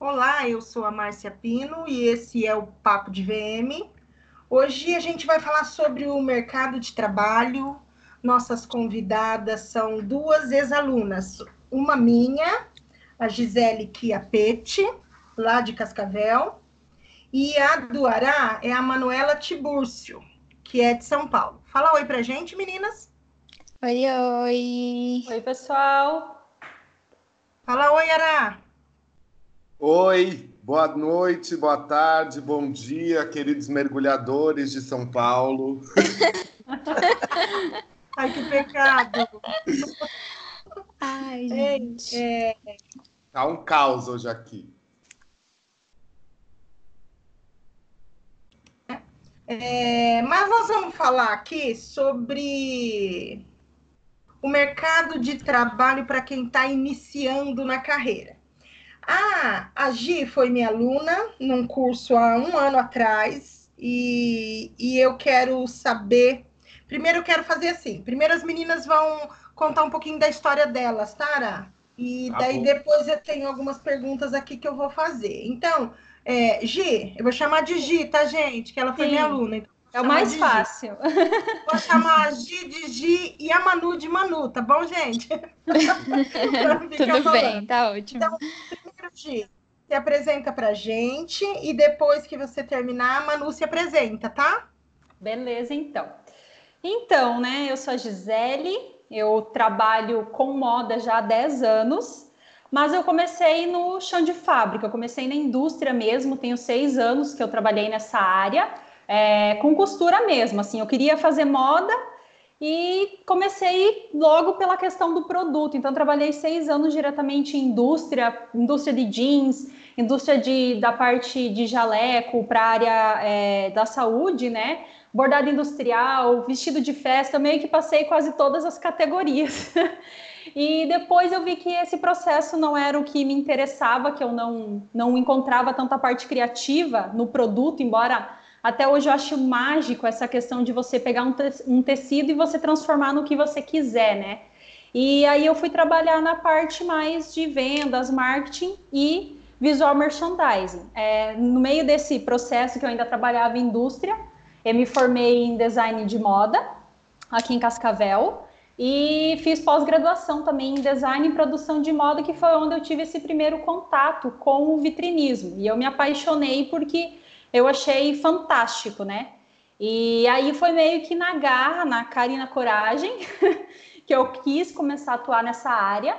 Olá, eu sou a Márcia Pino e esse é o Papo de VM. Hoje a gente vai falar sobre o mercado de trabalho. Nossas convidadas são duas ex-alunas, uma minha, a Gisele Chiapete, lá de Cascavel, e a do Ará é a Manuela Tibúrcio, que é de São Paulo. Fala oi pra gente, meninas. Oi, oi. Oi, pessoal. Fala oi, Ará. Oi, boa noite, boa tarde, bom dia, queridos mergulhadores de São Paulo. Ai, que pecado. Ai, gente. É, Tá um caos hoje aqui. é, mas nós vamos falar aqui sobre o mercado de trabalho para quem está iniciando na carreira. Ah, a Gi foi minha aluna num curso há um ano atrás e, e eu quero saber. Primeiro, eu quero fazer assim: primeiro, as meninas vão contar um pouquinho da história delas, Tara? E Tá daí bom. depois eu tenho algumas perguntas aqui que eu vou fazer. Então, é, Gi, eu vou chamar de Gi, tá, gente? Que ela foi Sim. minha aluna. Então, É o mais fácil. Vou chamar a Gi de Gi e a Manu de Manu, tá bom, gente? Tudo falando. bem, tá ótimo. Então, Primeiro, Gi, se apresenta pra gente e depois que você terminar, a Manu se apresenta, tá? Beleza, então. Então, né, eu sou a Gisele, eu trabalho com moda já há 10 anos, mas eu comecei no chão de fábrica, eu comecei na indústria mesmo, tenho seis anos que eu trabalhei nessa área, é, com costura mesmo, assim, eu queria fazer moda e comecei logo pela questão do produto, então trabalhei seis anos diretamente em indústria, indústria de jeans, indústria de, da parte de jaleco para a área é, da saúde, né? bordado industrial, vestido de festa, eu meio que passei quase todas as categorias. e depois eu vi que esse processo não era o que me interessava, que eu não, não encontrava tanta parte criativa no produto, embora até hoje eu acho mágico essa questão de você pegar um, te um tecido e você transformar no que você quiser, né? E aí eu fui trabalhar na parte mais de vendas, marketing e visual merchandising. É, no meio desse processo que eu ainda trabalhava em indústria, eu me formei em design de moda aqui em Cascavel e fiz pós-graduação também em design e produção de moda, que foi onde eu tive esse primeiro contato com o vitrinismo. E eu me apaixonei porque eu achei fantástico, né? E aí foi meio que na garra, na cara na coragem, que eu quis começar a atuar nessa área.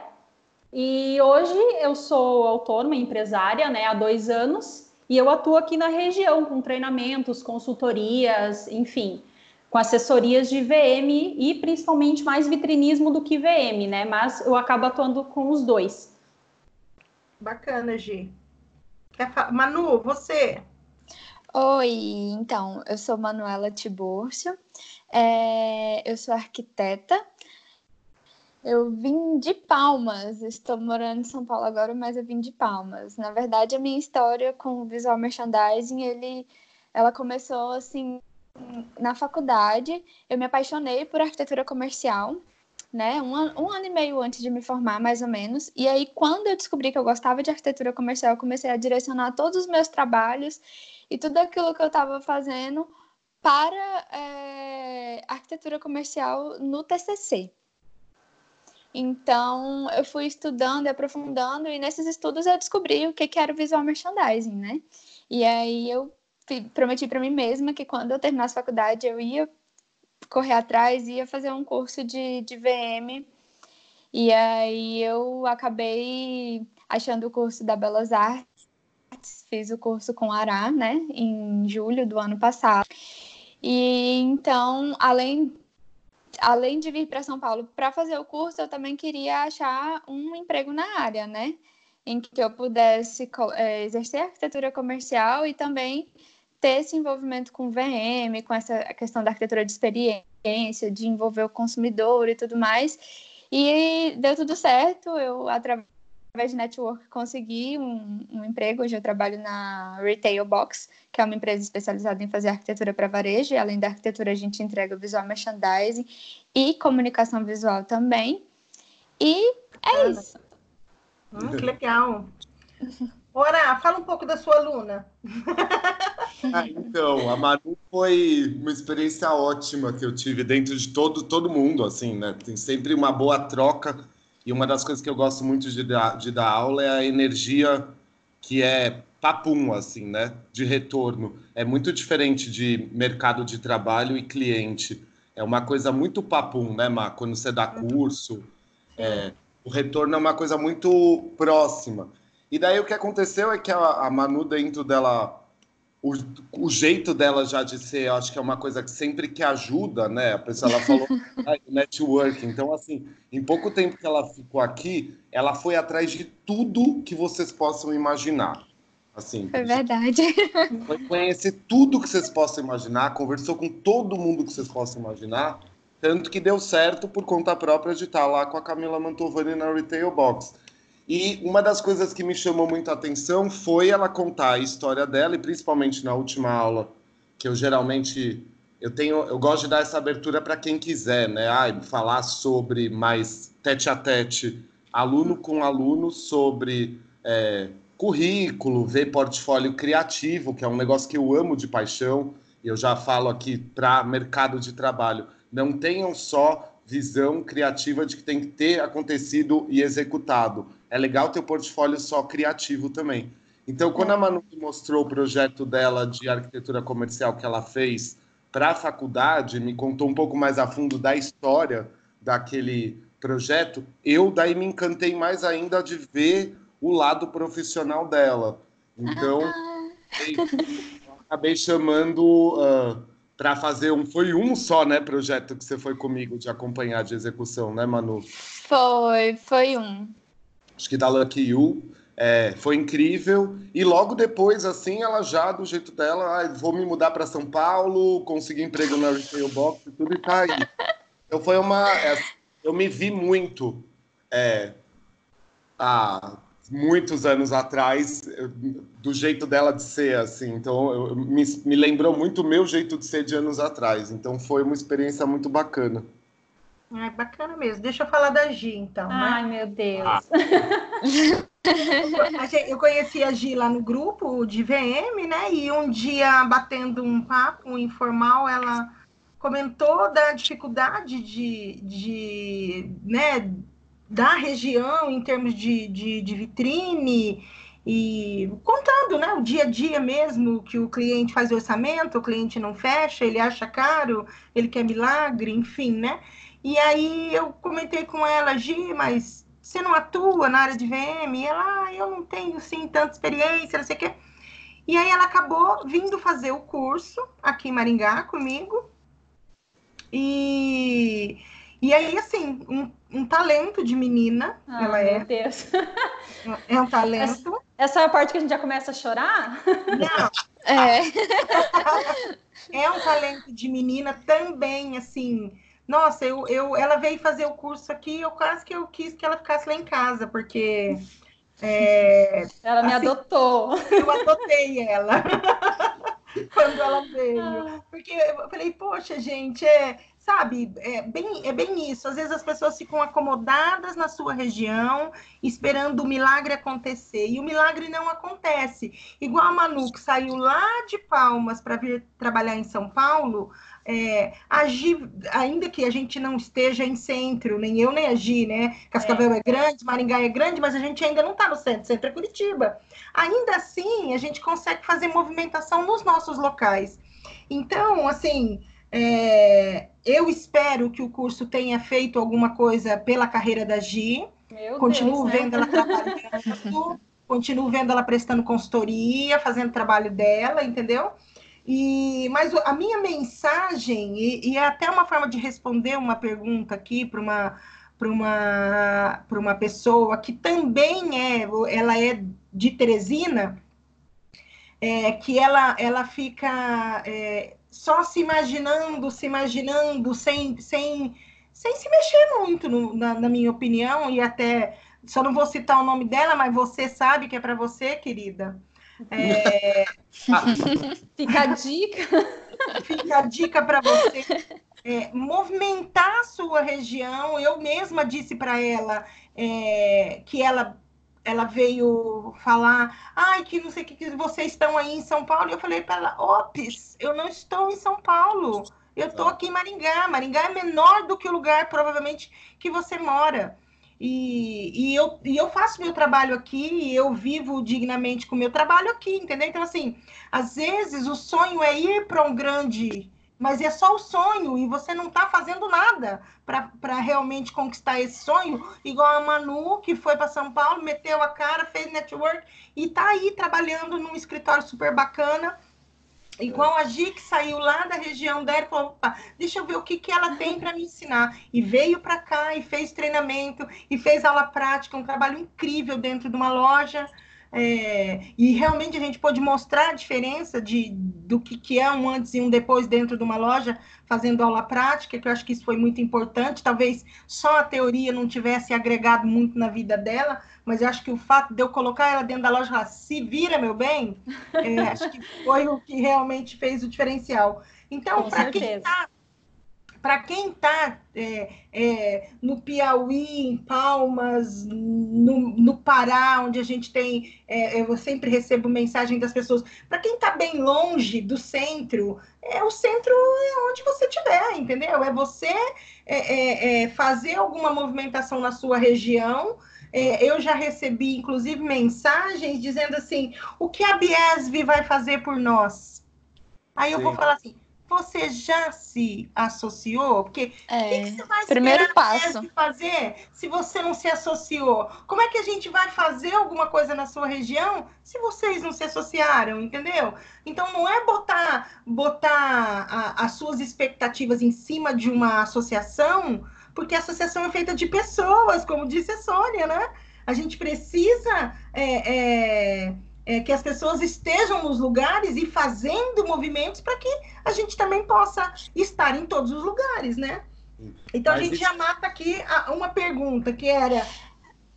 E hoje eu sou autônoma, empresária, né, há dois anos, e eu atuo aqui na região com treinamentos, consultorias, enfim, com assessorias de VM e principalmente mais vitrinismo do que VM, né? Mas eu acabo atuando com os dois. Bacana, Gi. Manu, você? Oi, então, eu sou Manuela Tibúrcio, é, eu sou arquiteta. Eu vim de Palmas, estou morando em São Paulo agora, mas eu vim de Palmas. Na verdade, a minha história com o visual merchandising, ele, ela começou assim na faculdade. Eu me apaixonei por arquitetura comercial, né? Um, um ano e meio antes de me formar, mais ou menos. E aí, quando eu descobri que eu gostava de arquitetura comercial, eu comecei a direcionar todos os meus trabalhos e tudo aquilo que eu estava fazendo para é, arquitetura comercial no TCC. Então, eu fui estudando e aprofundando, e nesses estudos eu descobri o que, que era o visual merchandising, né? E aí eu prometi para mim mesma que quando eu terminasse a faculdade eu ia correr atrás, ia fazer um curso de, de VM. E aí eu acabei achando o curso da Belas Artes, fiz o curso com Ará, né, em julho do ano passado. E então, além além de vir para São Paulo para fazer o curso, eu também queria achar um emprego na área, né? Em que eu pudesse eh, exercer arquitetura comercial e também ter esse envolvimento com VM, com essa questão da arquitetura de experiência, de envolver o consumidor e tudo mais. E deu tudo certo, eu, através de network, consegui um, um emprego. Hoje eu trabalho na Retail Box, que é uma empresa especializada em fazer arquitetura para varejo. E além da arquitetura, a gente entrega visual merchandising e comunicação visual também. E é isso. Hum, que legal. Ora, fala um pouco da sua aluna. Ah, então, a Manu foi uma experiência ótima que eu tive dentro de todo, todo mundo, assim, né? Tem sempre uma boa troca e uma das coisas que eu gosto muito de dar, de dar aula é a energia que é papum, assim, né? De retorno. É muito diferente de mercado de trabalho e cliente. É uma coisa muito papum, né, Má? Quando você dá curso, é, o retorno é uma coisa muito próxima. E daí o que aconteceu é que a, a Manu, dentro dela, o, o, jeito dela já de ser, eu acho que é uma coisa que sempre que ajuda, né? A pessoa ela falou ah, network. Então, assim, em pouco tempo que ela ficou aqui, ela foi atrás de tudo que vocês possam imaginar. Assim, é verdade. Foi conhecer tudo que vocês possam imaginar, conversou com todo mundo que vocês possam imaginar, tanto que deu certo por conta própria de estar lá com a Camila Mantovani na Retail Box. E uma das coisas que me chamou muito a atenção foi ela contar a história dela, e principalmente na última aula, que eu geralmente eu tenho, eu gosto de dar essa abertura para quem quiser, né? Ah, falar sobre mais tete a tete, aluno com aluno, sobre é, currículo, ver portfólio criativo, que é um negócio que eu amo de paixão, e eu já falo aqui para mercado de trabalho. Não tenham só visão criativa de que tem que ter acontecido e executado. É legal ter o portfólio só criativo também. Então, quando a Manu mostrou o projeto dela de arquitetura comercial que ela fez para a faculdade, me contou um pouco mais a fundo da história daquele projeto, eu daí me encantei mais ainda de ver o lado profissional dela. Então, ah. acabei chamando uh, ah, para fazer um. Foi um só, né, projeto que você foi comigo de acompanhar de execução, né, Manu? Foi, foi um. Acho que da Lucky You. É, foi incrível. E logo depois, assim, ela já, do jeito dela, ah, vou me mudar para São Paulo, conseguir emprego na Retail Box e tudo, e tá aí. Então foi uma. É, eu me vi muito. É, a muitos anos atrás, do jeito dela de ser, assim. Então, eu, me, me lembrou muito o meu jeito de ser de anos atrás. Então, foi uma experiência muito bacana. É bacana mesmo. Deixa eu falar da Gi, então. Né? Ai, né? meu Deus. Ah. eu conheci a Gi lá no grupo de VM, né? E um dia, batendo um papo informal, ela comentou da dificuldade de, de né, da região em termos de, de, de, vitrine e contando né, o dia a dia mesmo que o cliente faz o orçamento, o cliente não fecha, ele acha caro, ele quer milagre, enfim, né? E aí eu comentei com ela, Gi, mas você não atua na área de VM? E ela, ah, eu não tenho sim tanta experiência, não sei o quê. E aí ela acabou vindo fazer o curso aqui em Maringá comigo. E e aí, assim, um, um talento de menina, ah, ela é. Meu Deus. É um talento. Essa, essa, é a parte que a gente já começa a chorar? Não. É. é um talento de menina também, assim. Nossa, eu, eu, ela veio fazer o curso aqui, eu quase que eu quis que ela ficasse lá em casa, porque. É, ela me assim, adotou. Eu adotei ela. quando ela veio. Porque eu falei, poxa, gente, é, sabe, é bem, é bem isso. Às vezes as pessoas ficam acomodadas na sua região, esperando o milagre acontecer, e o milagre não acontece. Igual a Manu, que saiu lá de Palmas para vir trabalhar em São Paulo, é, agir, ainda que a gente não esteja em centro, nem eu nem agir, né? Cascavel é. é grande, Maringá é grande, mas a gente ainda não está no centro, centro é Curitiba. Ainda assim, a gente consegue fazer movimentação nos nossos locais. Então, assim, é, eu espero que o curso tenha feito alguma coisa pela carreira da Gi. Meu continuo Deus, né? vendo né? ela trabalhando, continuo vendo ela prestando consultoria, fazendo trabalho dela, entendeu? E, mas a minha mensagem, e, e é até uma forma de responder uma pergunta aqui para uma, uma, uma pessoa que também é, ela é de Teresina, é, que ela, ela fica é, só se imaginando, se imaginando, sem, sem, sem se mexer muito, no, na, na, minha opinião, e até só não vou citar o nome dela, mas você sabe que é para você, querida. É... Fica a dica. Fica a dica para você. É, movimentar a sua região. Eu mesma disse para ela é, que ela ela veio falar, ai, que não sei o que, que vocês estão aí em São Paulo. E eu falei para ela, ops, eu não estou em São Paulo. Eu estou aqui em Maringá. Maringá é menor do que o lugar, provavelmente, que você mora. E, e, eu, e eu faço meu trabalho aqui, eu vivo dignamente com o meu trabalho aqui, entendeu? Então, assim, às vezes o sonho é ir para um grande mas é só o sonho e você não está fazendo nada para realmente conquistar esse sonho, igual a Manu, que foi para São Paulo, meteu a cara, fez network e está aí trabalhando num escritório super bacana. Igual a Gi, que saiu lá da região dela e falou: opa, deixa eu ver o que, que ela tem para me ensinar. E veio para cá e fez treinamento e fez aula prática, um trabalho incrível dentro de uma loja. É, e realmente a gente pode mostrar a diferença de, do que, que é um antes e um depois dentro de uma loja, fazendo aula prática, que eu acho que isso foi muito importante. Talvez só a teoria não tivesse agregado muito na vida dela, mas eu acho que o fato de eu colocar ela dentro da loja, se vira, meu bem, é, acho que foi o que realmente fez o diferencial. Então, para quem está para quem está é, é, no Piauí, em Palmas, no, no, Pará, onde a gente tem, é, eu sempre recebo mensagem das pessoas, para quem está bem longe do centro, é o centro é onde você estiver, entendeu? É você é, é, é, fazer alguma movimentação na sua região. eu já recebi, inclusive, mensagens dizendo assim: o que a Biesv vai fazer por nós? Aí eu Sim. vou falar assim: você já se associou? Porque é, o que, que, você vai primeiro passo fazer se você não se associou? Como é que a gente vai fazer alguma coisa na sua região se vocês não se associaram, entendeu? Então não é botar botar a, as suas expectativas em cima de uma associação, porque a associação é feita de pessoas, como disse a Sônia, né? A gente precisa é, é, é, que as pessoas estejam nos lugares e fazendo movimentos para que a gente também possa estar em todos os lugares, né? Então Mas a gente isso... já mata aqui uma pergunta que era,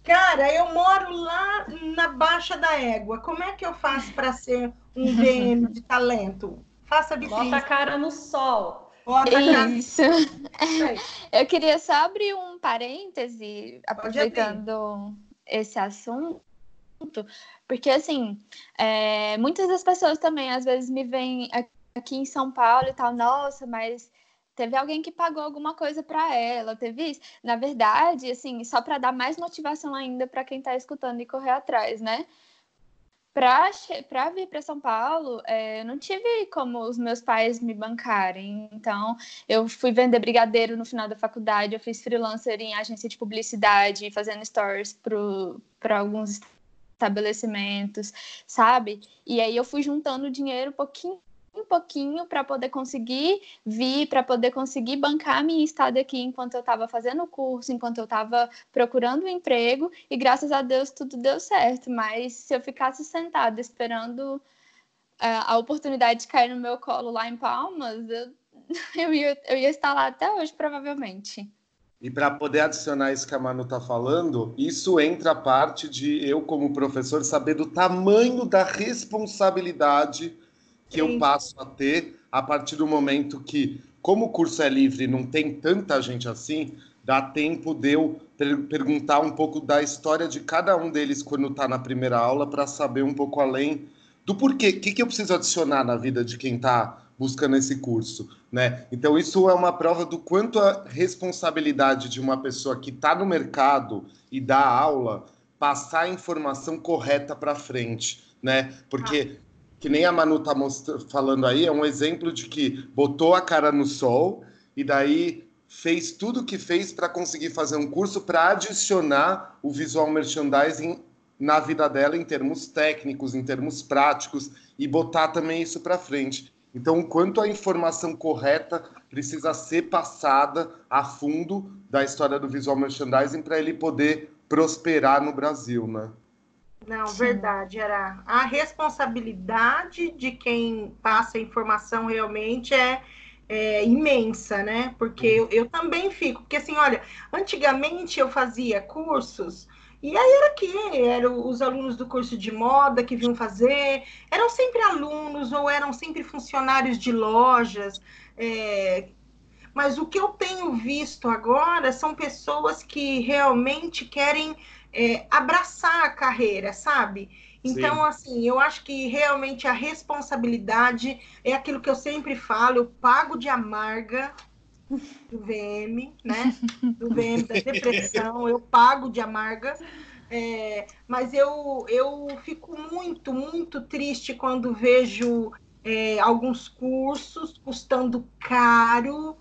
cara, eu moro lá na Baixa da Égua, como é que eu faço para ser um VM de talento? Faça de Bota a cara no sol. Bota Isso. Eu queria só abrir um parêntese, aproveitando esse assunto porque, assim, é, muitas das pessoas também às vezes me veem aqui em São Paulo e tal, nossa, mas teve alguém que pagou alguma coisa para ela, teve isso. Na verdade, assim, só para dar mais motivação ainda para quem está escutando e correr atrás, né? Para vir para São Paulo, é, não tive como os meus pais me bancarem. Então, eu fui vender brigadeiro no final da faculdade, eu fiz freelancer em agência de publicidade, fazendo stories para alguns estabelecimentos, sabe? E aí eu fui juntando dinheiro pouquinho em pouquinho para poder conseguir vir, para poder conseguir bancar a minha estada aqui enquanto eu estava fazendo o curso, enquanto eu estava procurando um emprego, e graças a Deus tudo deu certo. Mas se eu ficasse sentada esperando uh, a oportunidade de cair no meu colo lá em Palmas, eu, eu, ia, eu ia estar lá até hoje, provavelmente. E para poder adicionar isso que a Manu está falando, isso entra a parte de eu, como professor, saber do tamanho da responsabilidade que Sim. eu passo a ter a partir do momento que, como o curso é livre e não tem tanta gente assim, dá tempo de eu perguntar um pouco da história de cada um deles quando está na primeira aula para saber um pouco além do porquê, o que, que eu preciso adicionar na vida de quem está buscando esse curso, né? Então isso é uma prova do quanto a responsabilidade de uma pessoa que está no mercado e dá aula passar a informação correta para frente, né? Porque que nem a Manu tá falando aí, é um exemplo de que botou a cara no sol e daí fez tudo o que fez para conseguir fazer um curso para adicionar o visual merchandising na vida dela em termos técnicos, em termos práticos e botar também isso para frente. Então, o quanto a informação correta precisa ser passada a fundo da história do visual merchandising para ele poder prosperar no Brasil, né? Não, Sim. verdade. Era a responsabilidade de quem passa a informação realmente é, é imensa, né? Porque eu, eu também fico, porque assim, olha, antigamente eu fazia cursos e aí era que eram os alunos do curso de moda que vinham fazer, eram sempre alunos ou eram sempre funcionários de lojas. É... Mas o que eu tenho visto agora são pessoas que realmente querem é, abraçar a carreira, sabe? Então, Sim. assim, eu acho que realmente a responsabilidade é aquilo que eu sempre falo, eu pago de amarga do VM, né? Do VM da depressão, eu pago de amarga. É, mas eu, eu fico muito, muito triste quando vejo é, alguns cursos custando caro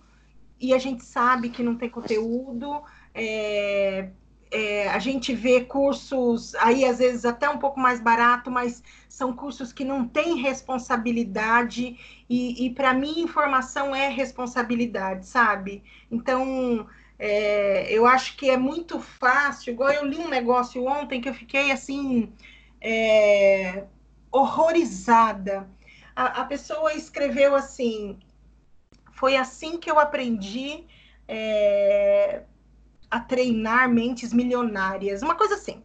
e a gente sabe que não tem conteúdo. É, é, a gente vê cursos aí, às vezes, até um pouco mais barato, mas são cursos que não têm responsabilidade, e, e para mim, informação é responsabilidade, sabe? Então, é, eu acho que é muito fácil, igual eu li um negócio ontem que eu fiquei assim, é, horrorizada. A, a pessoa escreveu assim: foi assim que eu aprendi. É, a treinar mentes milionárias, uma coisa assim.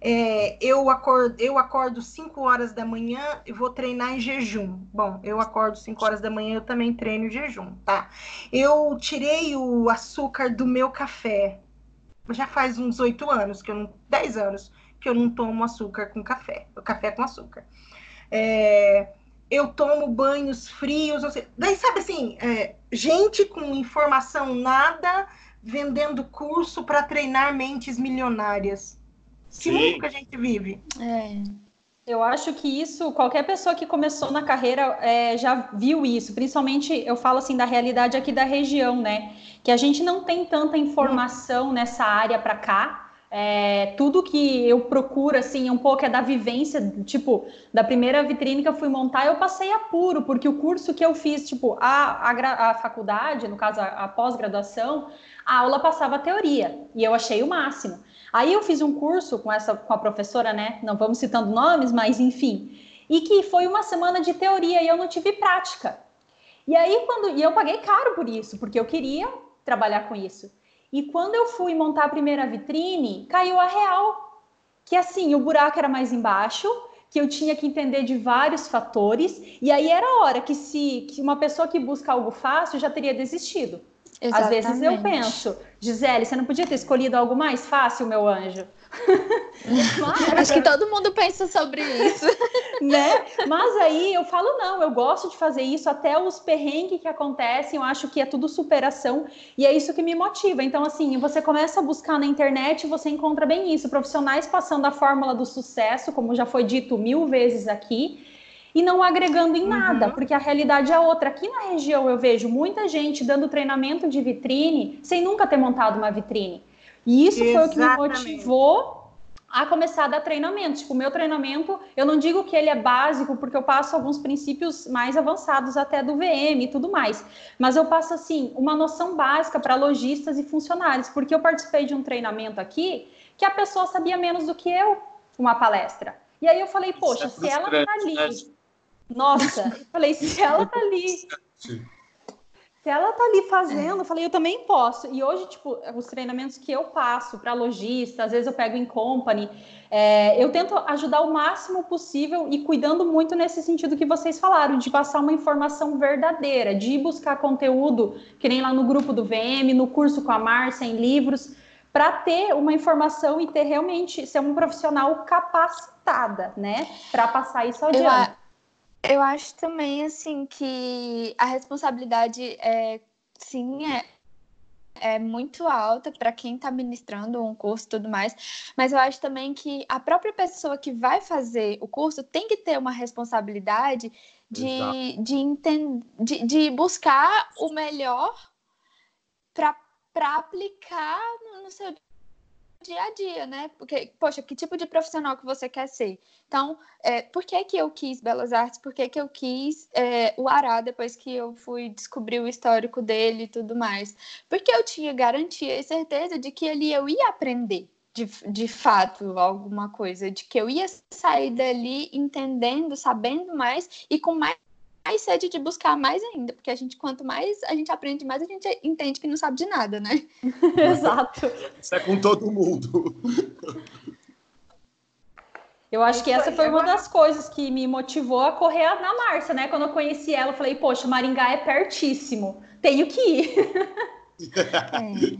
É, eu, acordo, eu acordo 5 horas da manhã e vou treinar em jejum. Bom, eu acordo 5 horas da manhã, eu também treino em jejum, tá? Eu tirei o açúcar do meu café. Já faz uns 8 anos, que eu não, 10 anos, que eu não tomo açúcar com café. Café com açúcar. É, eu tomo banhos frios. Seja, daí, sabe assim, é, gente com informação nada vendendo curso para treinar mentes milionárias. Que mundo que a gente vive. É. Eu acho que isso, qualquer pessoa que começou na carreira é, já viu isso. Principalmente, eu falo assim da realidade aqui da região, né? Que a gente não tem tanta informação nessa área para cá. É, tudo que eu procuro, assim, um pouco é da vivência, tipo, da primeira vitrine que eu fui montar, eu passei apuro, porque o curso que eu fiz, tipo, a, a, a faculdade, no caso, a, a pós-graduação, a aula passava teoria e eu achei o máximo. Aí eu fiz um curso com essa com a professora, né? Não vamos citando nomes, mas enfim, e que foi uma semana de teoria e eu não tive prática. E aí quando e eu paguei caro por isso, porque eu queria trabalhar com isso. E quando eu fui montar a primeira vitrine, caiu a real, que assim, o buraco era mais embaixo, que eu tinha que entender de vários fatores, e aí era a hora que se que uma pessoa que busca algo fácil já teria desistido. Exatamente. Às vezes eu penso, Gisele, você não podia ter escolhido algo mais fácil, meu anjo? Mas, Acho que todo mundo pensa sobre isso. né? Mas aí eu falo, não, eu gosto de fazer isso, até os perrengues que acontecem, eu acho que é tudo superação, e é isso que me motiva. Então, assim, você começa a buscar na internet você encontra bem isso, profissionais passando a fórmula do sucesso, como já foi dito mil vezes aqui, e não agregando em nada, uhum. porque a realidade é outra. Aqui na região eu vejo muita gente dando treinamento de vitrine sem nunca ter montado uma vitrine. E isso Exatamente. foi o que me motivou a começar a dar treinamento. Tipo, o meu treinamento, eu não digo que ele é básico, porque eu passo alguns princípios mais avançados até do VM e tudo mais. Mas eu passo, assim, uma noção básica para lojistas e funcionários, porque eu participei de um treinamento aqui que a pessoa sabia menos do que eu, uma palestra. E aí eu falei, poxa, é se ela está ali né? Nossa, eu falei, se ela tá ali. Se ela tá ali fazendo, eu falei, eu também posso. E hoje, tipo, os treinamentos que eu passo para lojista, às vezes eu pego em company, é, eu tento ajudar o máximo possível e cuidando muito nesse sentido que vocês falaram, de passar uma informação verdadeira, de buscar conteúdo, que nem lá no grupo do VM, no curso com a Márcia, em livros, para ter uma informação e ter realmente ser um profissional capacitada, né, para passar isso adiante. Eu, eu acho também, assim, que a responsabilidade é, sim, é, é muito alta para quem está ministrando um curso e tudo mais, mas eu acho também que a própria pessoa que vai fazer o curso tem que ter uma responsabilidade de, de, entender, de, de buscar o melhor para aplicar no, no seu dia a dia, né? Porque, poxa, que tipo de profissional que você quer ser? Então, é, por que que eu quis Belas Artes? Por que que eu quis é, o Ará depois que eu fui descobrir o histórico dele e tudo mais? Porque eu tinha garantia e certeza de que ali eu ia aprender. De, de fato, alguma coisa, de que eu ia sair dali entendendo, sabendo mais e com mais mais sede de buscar mais ainda, porque a gente, quanto mais a gente aprende, mais a gente entende que não sabe de nada, né? Exato. Isso é com todo mundo. Eu acho que essa foi uma das coisas que me motivou a correr na Márcia, né? Quando eu conheci ela, eu falei, poxa, Maringá é pertíssimo, tenho que ir. É.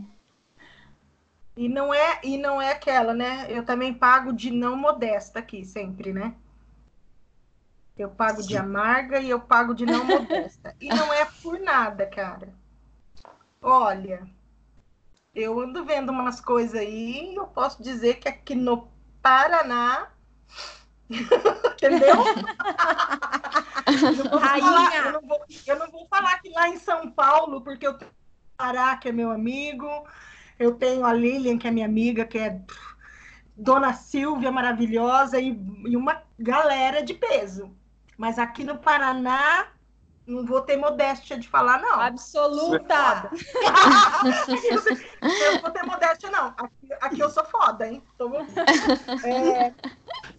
E não é e não é aquela, né? Eu também pago de não modesta aqui sempre, né? Eu pago de amarga e eu pago de não modesta. E não é por nada, cara. Olha, eu ando vendo umas coisas aí e eu posso dizer que aqui no Paraná. Entendeu? eu, não falar, eu, não vou, eu, não vou falar que lá em São Paulo, porque eu tenho Pará, que é meu amigo, eu tenho a Lilian, que é minha amiga, que é Dona Silvia maravilhosa, e, e uma galera de peso. Mas aqui no Paraná, não vou ter modéstia de falar, não. Absoluta! eu não vou ter modéstia, não. Aqui, aqui eu sou foda, hein? Tô... É...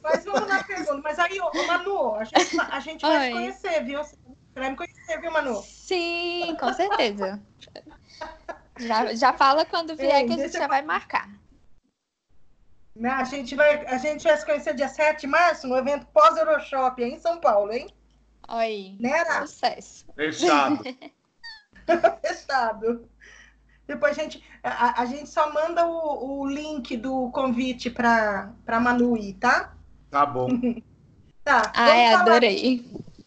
Mas vamos na pergunta. Mas aí, ô, Manu, a gente, a gente vai se conhecer, viu? Você vai me conhecer, viu, Manu? Sim, com certeza. já, já fala quando vier Ei, que a gente já eu... vai marcar. A gente, vai, a gente vai se conhecer dia 7 de março no evento pós-Euroshop em São Paulo, hein? Oi. Né, Sucesso. Fechado. Fechado. Depois a gente, a, a gente só manda o, o link do convite para a Manu ir, tá? Tá bom. tá. Ai, adorei.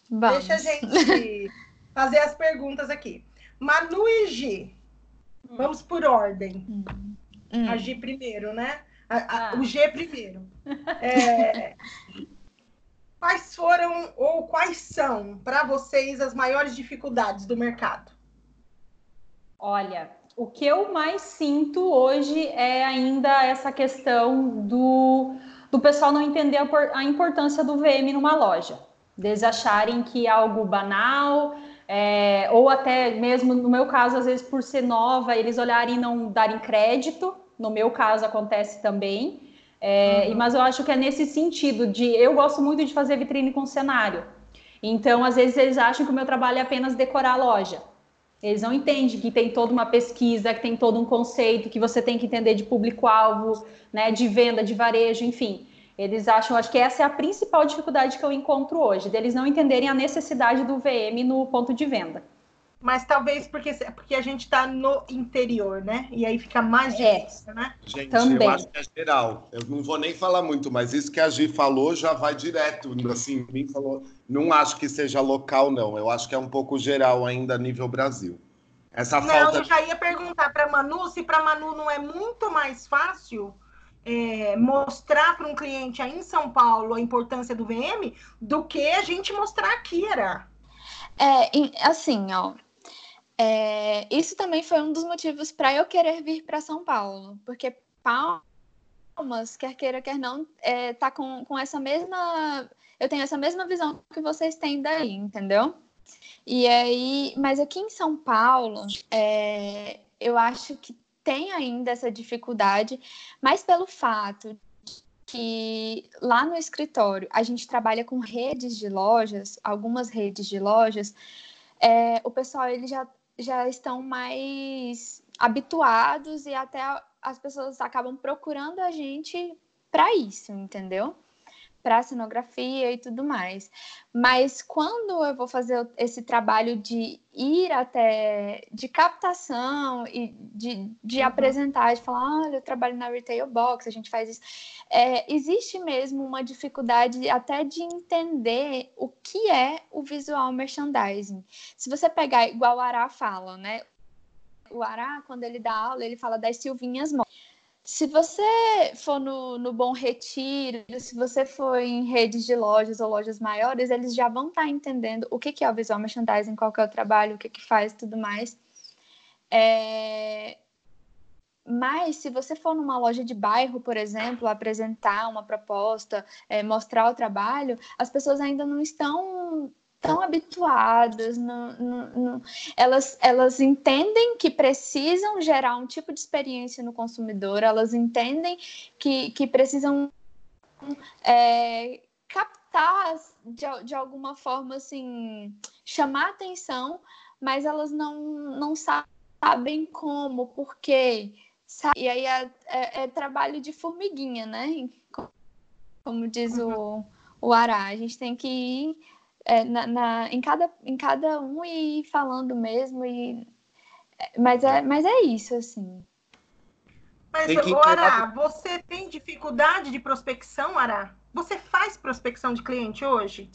Vamos. Deixa a gente fazer as perguntas aqui. Manu e G. Vamos por ordem. Hum. A G primeiro, né? A, a, ah. O G primeiro. É, quais foram ou quais são para vocês as maiores dificuldades do mercado? Olha, o que eu mais sinto hoje é ainda essa questão do, do pessoal não entender a, a importância do VM numa loja. Eles acharem que é algo banal, é, ou até mesmo, no meu caso, às vezes por ser nova, eles olharem e não darem crédito no meu caso acontece também. É, uhum. Mas eu acho que é nesse sentido de eu gosto muito de fazer vitrine com cenário. Então, às vezes, eles acham que o meu trabalho é apenas decorar a loja. Eles não entendem que tem toda uma pesquisa, que tem todo um conceito, que você tem que entender de público-alvo, né, de venda, de varejo, enfim. Eles acham, acho que essa é a principal dificuldade que eu encontro hoje, deles não entenderem a necessidade do VM no ponto de venda mas talvez porque, porque a gente está no interior, né? E aí fica mais é. difícil, é. né? Gente, Também. eu acho que é geral. Eu não vou nem falar muito, mas isso que a Gi falou já vai direto. Assim, mim falou. Não acho que seja local, não. Eu acho que é um pouco geral ainda a nível Brasil. Essa não, falta. Eu já ia perguntar para Manu se para Manu não é muito mais fácil é, mostrar para um cliente aí em São Paulo a importância do VM do que a gente mostrar aqui, era. É, assim, ó, é, isso também foi um dos motivos para eu querer vir para São Paulo, porque Palmas, quer queira, quer não, é, tá com, com essa mesma. Eu tenho essa mesma visão que vocês têm daí, entendeu? E aí, mas aqui em São Paulo, é, eu acho que tem ainda essa dificuldade, mas pelo fato que lá no escritório a gente trabalha com redes de lojas, algumas redes de lojas, é, o pessoal ele já já estão mais habituados e até as pessoas acabam procurando a gente para isso, entendeu? Para cenografia e tudo mais. Mas quando eu vou fazer esse trabalho de ir até de captação e de, de uhum. apresentar, de falar, olha, eu trabalho na retail box, a gente faz isso. É, existe mesmo uma dificuldade até de entender o que é o visual merchandising. Se você pegar, igual o Ará fala, né? O Ará, quando ele dá aula, ele fala das Silvinhas se você for no, no Bom Retiro, se você for em redes de lojas ou lojas maiores, eles já vão estar tá entendendo o que, que é o visual merchandising, qual que é o trabalho, o que, que faz tudo mais. É... Mas se você for numa loja de bairro, por exemplo, apresentar uma proposta, é, mostrar o trabalho, as pessoas ainda não estão tão habituadas, elas, elas entendem que precisam gerar um tipo de experiência no consumidor, elas entendem que, que precisam é, captar de, de alguma forma assim, chamar atenção, mas elas não, não sabem como, por quê. Sabe? E aí é, é, é, trabalho de formiguinha, né? Como diz o, o Ará, a gente tem que ir é, na, na, em, cada, em cada um e falando mesmo. E, mas, é, mas é isso, assim. Mas, que Ará, você tem dificuldade de prospecção, Ará? Você faz prospecção de cliente hoje?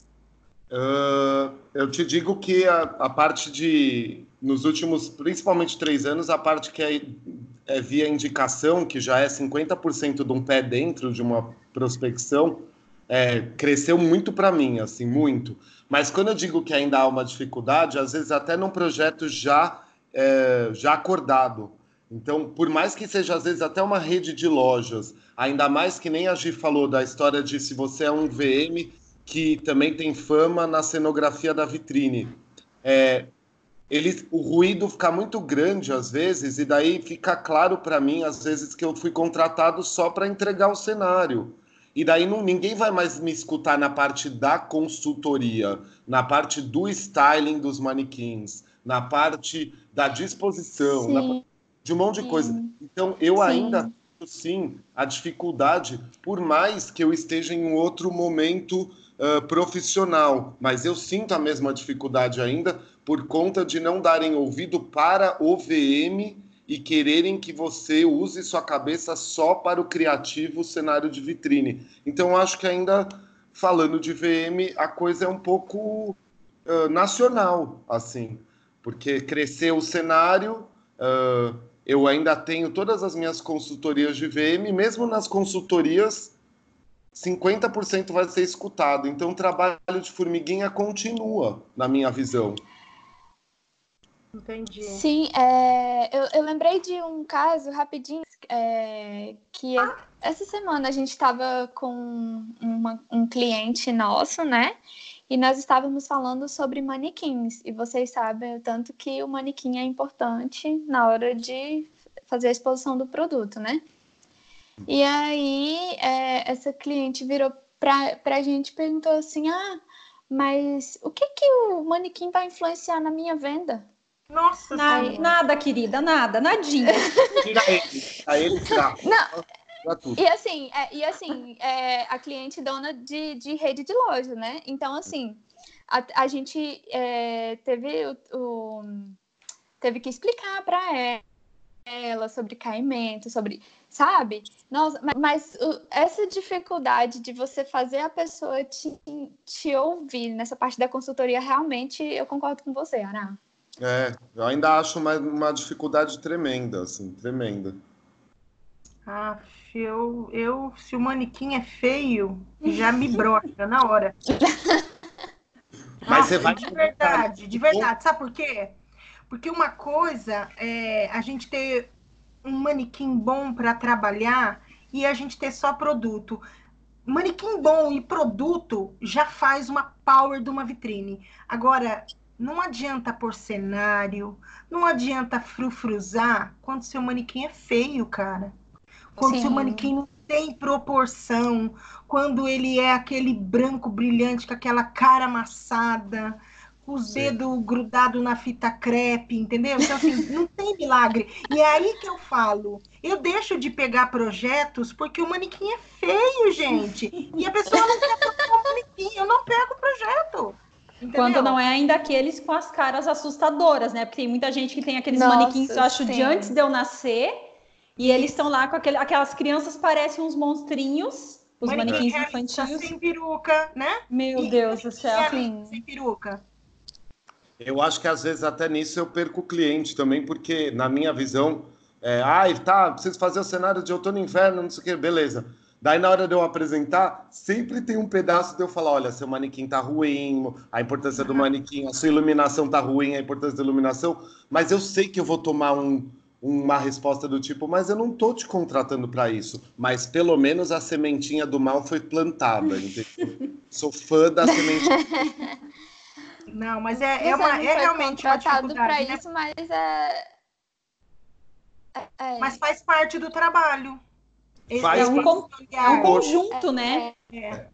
Ah, eu te digo que a, a parte de, nos últimos, principalmente três anos, a parte que é, é via indicação, que já é 50% de um pé dentro de uma prospecção, é, cresceu muito para mim, assim, muito. Mas quando eu digo que ainda há uma dificuldade, às vezes até num projeto já, é, já acordado. Então, por mais que seja às vezes até uma rede de lojas, ainda mais que nem a Gi falou da história de se você é um VM que também tem fama na cenografia da vitrine. É, ele, o ruído fica muito grande às vezes, e daí fica claro para mim, às vezes, que eu fui contratado só para entregar o cenário. E daí não, ninguém vai mais me escutar na parte da consultoria, na parte do styling dos manequins, na parte da disposição, na Sim. de um monte de coisa. Então, eu Sim. ainda sinto, sim a dificuldade, por mais que eu esteja em um outro momento ah, profissional, mas eu sinto a mesma dificuldade ainda por conta de não darem ouvido para o VM e quererem que você use sua cabeça só para o criativo cenário de vitrine. Então, acho que ainda falando de VM, a coisa é um pouco ah, nacional, assim, porque cresceu o cenário. ah, eu ainda tenho todas as minhas consultorias de VM, mesmo nas consultorias, 50% vai ser escutado. Então, o trabalho de formiguinha continua, na minha visão. Entendi. Sim, é, eu, eu lembrei de um caso rapidinho é, que é- essa semana a gente estava com uma- um cliente nosso, né? E nós estávamos falando sobre manequins. E vocês sabem o tanto que o manequim é importante na hora de fazer a exposição do produto, né? E aí é, essa cliente virou pra, pra gente e perguntou assim: ah, mas o que que o manequim vai influenciar na minha venda? Nossa Na- Senhora. nada, querida, nada, nadinha. Tira ele, a ele tira. Não. E assim, é, e assim é, a cliente dona de, de rede de loja, né? Então, assim, a, a gente é, teve, o, o- teve que explicar para ela, sobre caimento, sobre. Sabe? Nossa, ma- mas, o- essa dificuldade de você fazer a pessoa te, te ouvir nessa parte da consultoria, realmente eu concordo com você, Ana. É, eu ainda acho uma, uma dificuldade tremenda, assim, tremenda. Ah, eu, eu, se o manequim é feio, já me brocha na hora. Mas você Nossa, vai de verdade, de verdade. Sabe por quê? Porque uma coisa é a gente ter um manequim bom para trabalhar e a gente ter só produto. Manequim bom e produto já faz uma power de uma vitrine. Agora, não adianta pôr cenário, não adianta frufruzar quando seu manequim é feio, cara. Quando Sim. seu manequim não tem proporção, quando ele é aquele branco brilhante com aquela cara amassada, com os Sim. dedos grudados na fita crepe, entendeu? Então, assim, não tem milagre. E é aí que eu falo, eu deixo de pegar projetos porque o manequim é feio, gente. E a pessoa não quer o manequim, eu não pego o projeto. Entendeu? Quando não é ainda aqueles com as caras assustadoras, né? Porque tem muita gente que tem aqueles Nossa, manequins, eu acho, de sim. antes de eu nascer. E eles estão lá com aquele, aquelas crianças parecem uns monstrinhos, os manequins realista infantis. sem peruca, né? Meu E- Deus do céu. sem peruca. Eu acho que às vezes até nisso eu perco o cliente também, porque na minha visão, é, ah, tá, preciso fazer o cenário de outono e inverno, não sei o que, beleza. Daí na hora de eu apresentar, sempre tem um pedaço de eu falar, olha, seu manequim tá ruim, a importância do manequim, a sua iluminação tá ruim, a importância da iluminação, mas eu sei que eu vou tomar um- uma resposta do tipo, mas eu não tô te contratando para isso, mas pelo menos a sementinha do mal foi plantada, entendeu? Sou fã da sementinha. Não, mas é, é, uma, não é realmente uma dificuldade, para né? isso, mas é... é- Mas faz parte do trabalho. Faz É um, é um conjunto, né? É,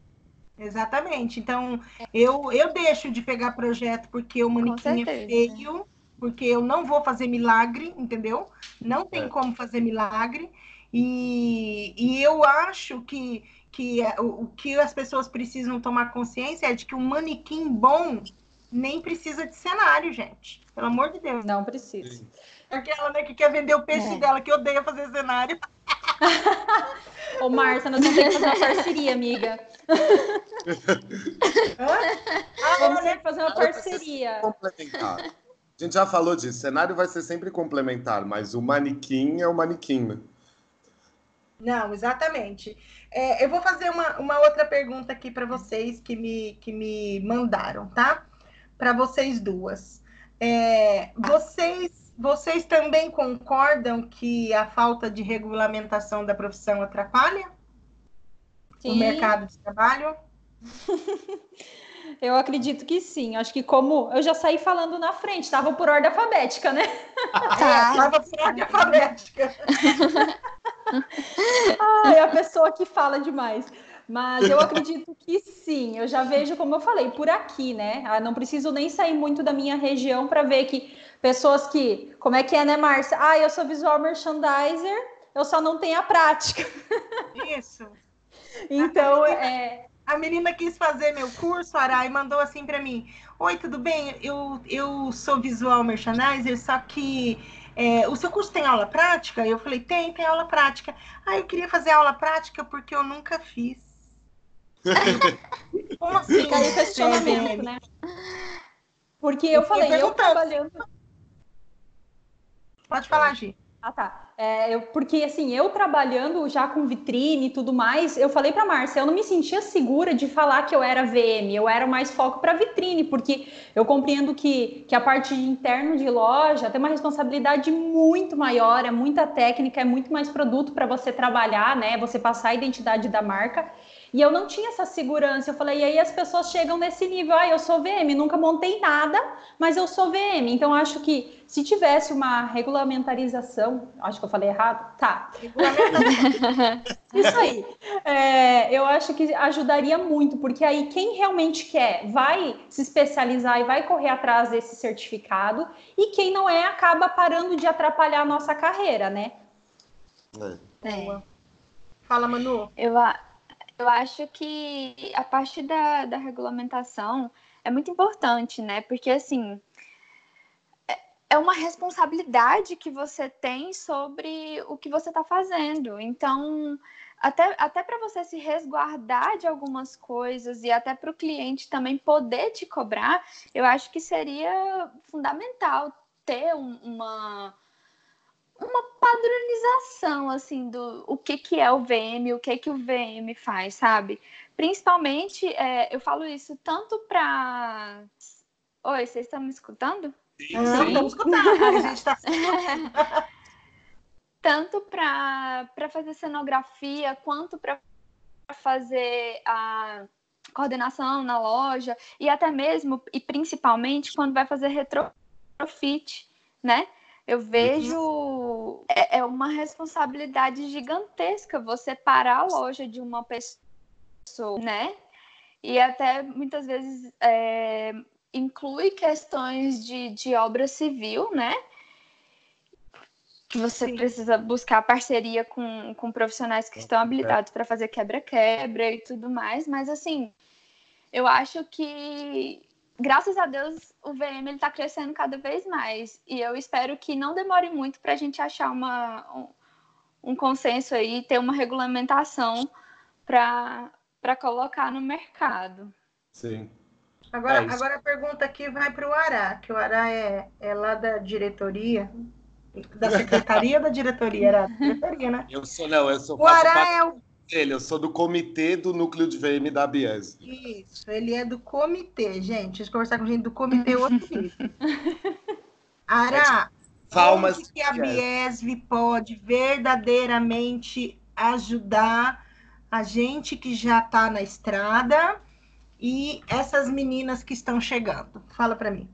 exatamente. Então, eu, eu deixo de pegar projeto porque o manequim é certeza. feio, porque eu não vou fazer milagre, entendeu? Não tem É. como fazer milagre. E, e eu acho que, que é- o, o que as pessoas precisam tomar consciência é de que um manequim bom nem precisa de cenário, gente. Pelo amor de Deus. Não precisa. Aquela né, que quer vender o peixe É. dela, que odeia fazer cenário. Ô, Márcia, nós ter que fazer uma parceria, amiga. Ah, Vamos ter que fazer uma parceria. Complementar. A gente já falou disso. O cenário vai ser sempre complementar, mas o manequim é o manequim, né? Não, exatamente. É, eu vou fazer uma, uma outra pergunta aqui para vocês que me, que me mandaram, tá? Para vocês duas. É, vocês, vocês também concordam que a falta de regulamentação da profissão atrapalha o Sim. mercado de trabalho? Eu acredito que sim. Acho que como eu já saí falando na frente, estava por ordem alfabética, né? Tá. Estava por ordem alfabética. Ai, a pessoa que fala demais. Mas eu acredito que sim. Eu já vejo, como eu falei, por aqui, né? Ah, Não preciso nem sair muito da minha região para ver que pessoas que. Como é que é, né, Márcia? Ah, eu sou visual merchandiser, eu só não tenho a prática. Isso. Então, é. A menina quis fazer meu curso, Ara, e mandou assim para mim: Oi, tudo bem? Eu, eu sou visual merchandiser, só que é, o seu curso tem aula prática? Eu falei: Tem, tem aula prática. Ah, eu queria fazer aula prática porque eu nunca fiz. Como assim? Fica aí o questionamento, né? Porque eu Eu falei, eu trabalhando. Pode falar, Gi. Ah, tá. É, eu, porque assim, eu trabalhando já com vitrine e tudo mais, eu falei para Márcia, eu não me sentia segura de falar que eu era VM, eu era mais foco para vitrine, porque eu compreendo que, que a parte de interno de loja tem uma responsabilidade muito maior, é muita técnica, é muito mais produto para você trabalhar, né? Você passar a identidade da marca. E eu não tinha essa segurança. Eu falei, e aí as pessoas chegam nesse nível, ah, eu sou VM, nunca montei nada, mas eu sou VM. Então, acho que se tivesse uma regulamentarização, acho que eu falei errado, tá, isso aí. É, eu acho que ajudaria muito, porque aí quem realmente quer vai se especializar e vai correr atrás desse certificado, e quem não é acaba parando de atrapalhar a nossa carreira, né? É. É. Fala, Manu. Eu, a- eu acho que a parte da, da regulamentação é muito importante, né? Porque, assim, é- é uma responsabilidade que você tem sobre o que você está fazendo. Então, até, até para você se resguardar de algumas coisas e até para o cliente também poder te cobrar, eu acho que seria fundamental ter um- uma uma padronização assim do o que que é o VM, o que que o VM faz, sabe? Principalmente, é, eu falo isso tanto para Oi, vocês estão me escutando? Ah, Estamos escutando. A gente tá tanto para fazer cenografia quanto para fazer a coordenação na loja e até mesmo e principalmente quando vai fazer retrofit, né? Eu vejo é, é uma responsabilidade gigantesca você parar a loja de uma pessoa, né? E até muitas vezes é, inclui questões de, de obra civil, né? Que você Sim. precisa buscar parceria com, com profissionais que estão habilitados para fazer quebra-quebra e tudo mais, mas assim, eu acho que graças a Deus o VM ele está crescendo cada vez mais e eu espero que não demore muito para a gente achar uma, um, um consenso aí, ter uma regulamentação para para colocar no mercado. Sim. Agora, É agora a pergunta aqui vai para o Ará, que o Ará é, é lá da diretoria, da secretaria ou da diretoria? Era diretoria, né? Eu sou, não, eu sou O Ará parte é o. dele, eu sou do comitê do núcleo de VM da Biese. Isso, ele é do comitê, gente. Deixa eu conversar com gente do comitê outro nível. Ará, Palmas. onde que a Biesv pode verdadeiramente ajudar a gente que já está na estrada e essas meninas que estão chegando? Fala para mim.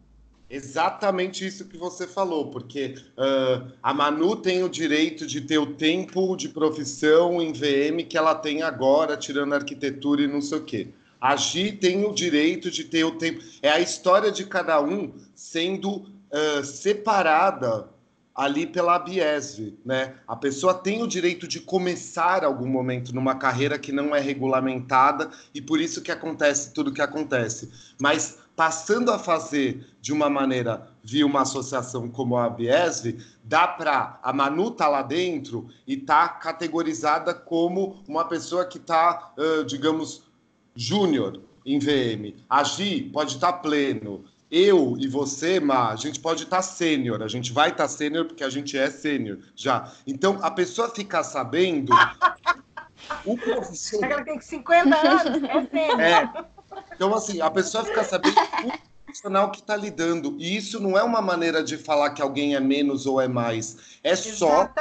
Exatamente isso que você falou, porque ah, a Manu tem o direito de ter o tempo de profissão em VM que ela tem agora, tirando arquitetura e não sei o quê. A Gi tem o direito de ter o tempo. É a história de cada um sendo ah, separada ali pela Biesv, né? A pessoa tem o direito de começar algum momento numa carreira que não é regulamentada e por isso que acontece tudo que acontece. Mas passando a fazer de uma maneira via uma associação como a Biesv, dá para a Manu tá lá dentro e tá categorizada como uma pessoa que está, uh, digamos, júnior em VM. A Gi pode estar tá pleno eu e você, Ma, a gente pode estar tá sênior, a gente vai estar tá sênior porque a gente é sênior já. Então, a pessoa ficar sabendo. o profissional. Ela tem 50 anos, é sênior. É. Então, assim, a pessoa fica sabendo o profissional que está lidando. E isso não é uma maneira de falar que alguém é menos ou é mais. É Exatamente. só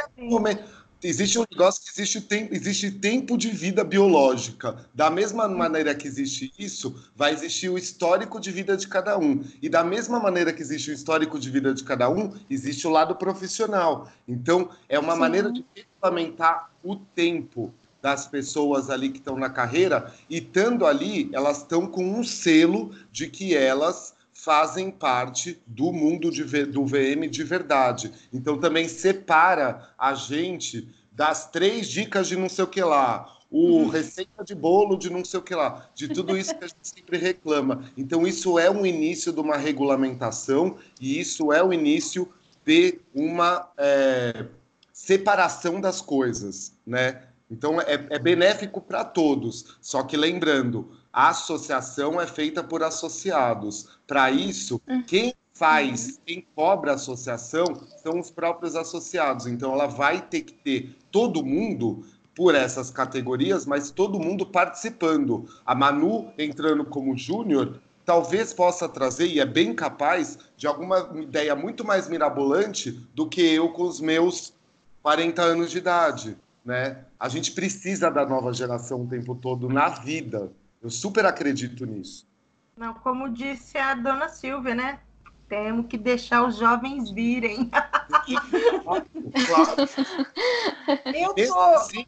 existe um negócio que existe tempo, existe tempo de vida biológica. Da mesma maneira que existe isso, vai existir o histórico de vida de cada um. E da mesma maneira que existe o histórico de vida de cada um, existe o lado profissional. Então, é uma Sim. maneira de regulamentar o tempo das pessoas ali que estão na carreira e estando ali, elas estão com um selo de que elas fazem parte do mundo de, do VM de verdade. Então também separa a gente das três dicas de não sei o que lá, o uhum. receita de bolo de não sei o que lá, de tudo isso que a gente sempre reclama. Então isso é um início de uma regulamentação e isso é o início de uma é, separação das coisas, né? Então é, é benéfico para todos. Só que lembrando, a associação é feita por associados. Para isso, hum. quem faz, uhum. quem cobra a associação são os próprios associados. Então, ela vai ter que ter todo mundo por essas categorias, mas todo mundo participando. A Manu entrando como júnior talvez possa trazer, e é bem capaz, de alguma ideia muito mais mirabolante do que eu com os meus 40 anos de idade. Né? A gente precisa da nova geração o tempo todo na vida. Eu super acredito nisso. Não, como disse a dona Silvia, né? Temos que deixar os jovens virem. claro. Eu mesmo, tô... assim,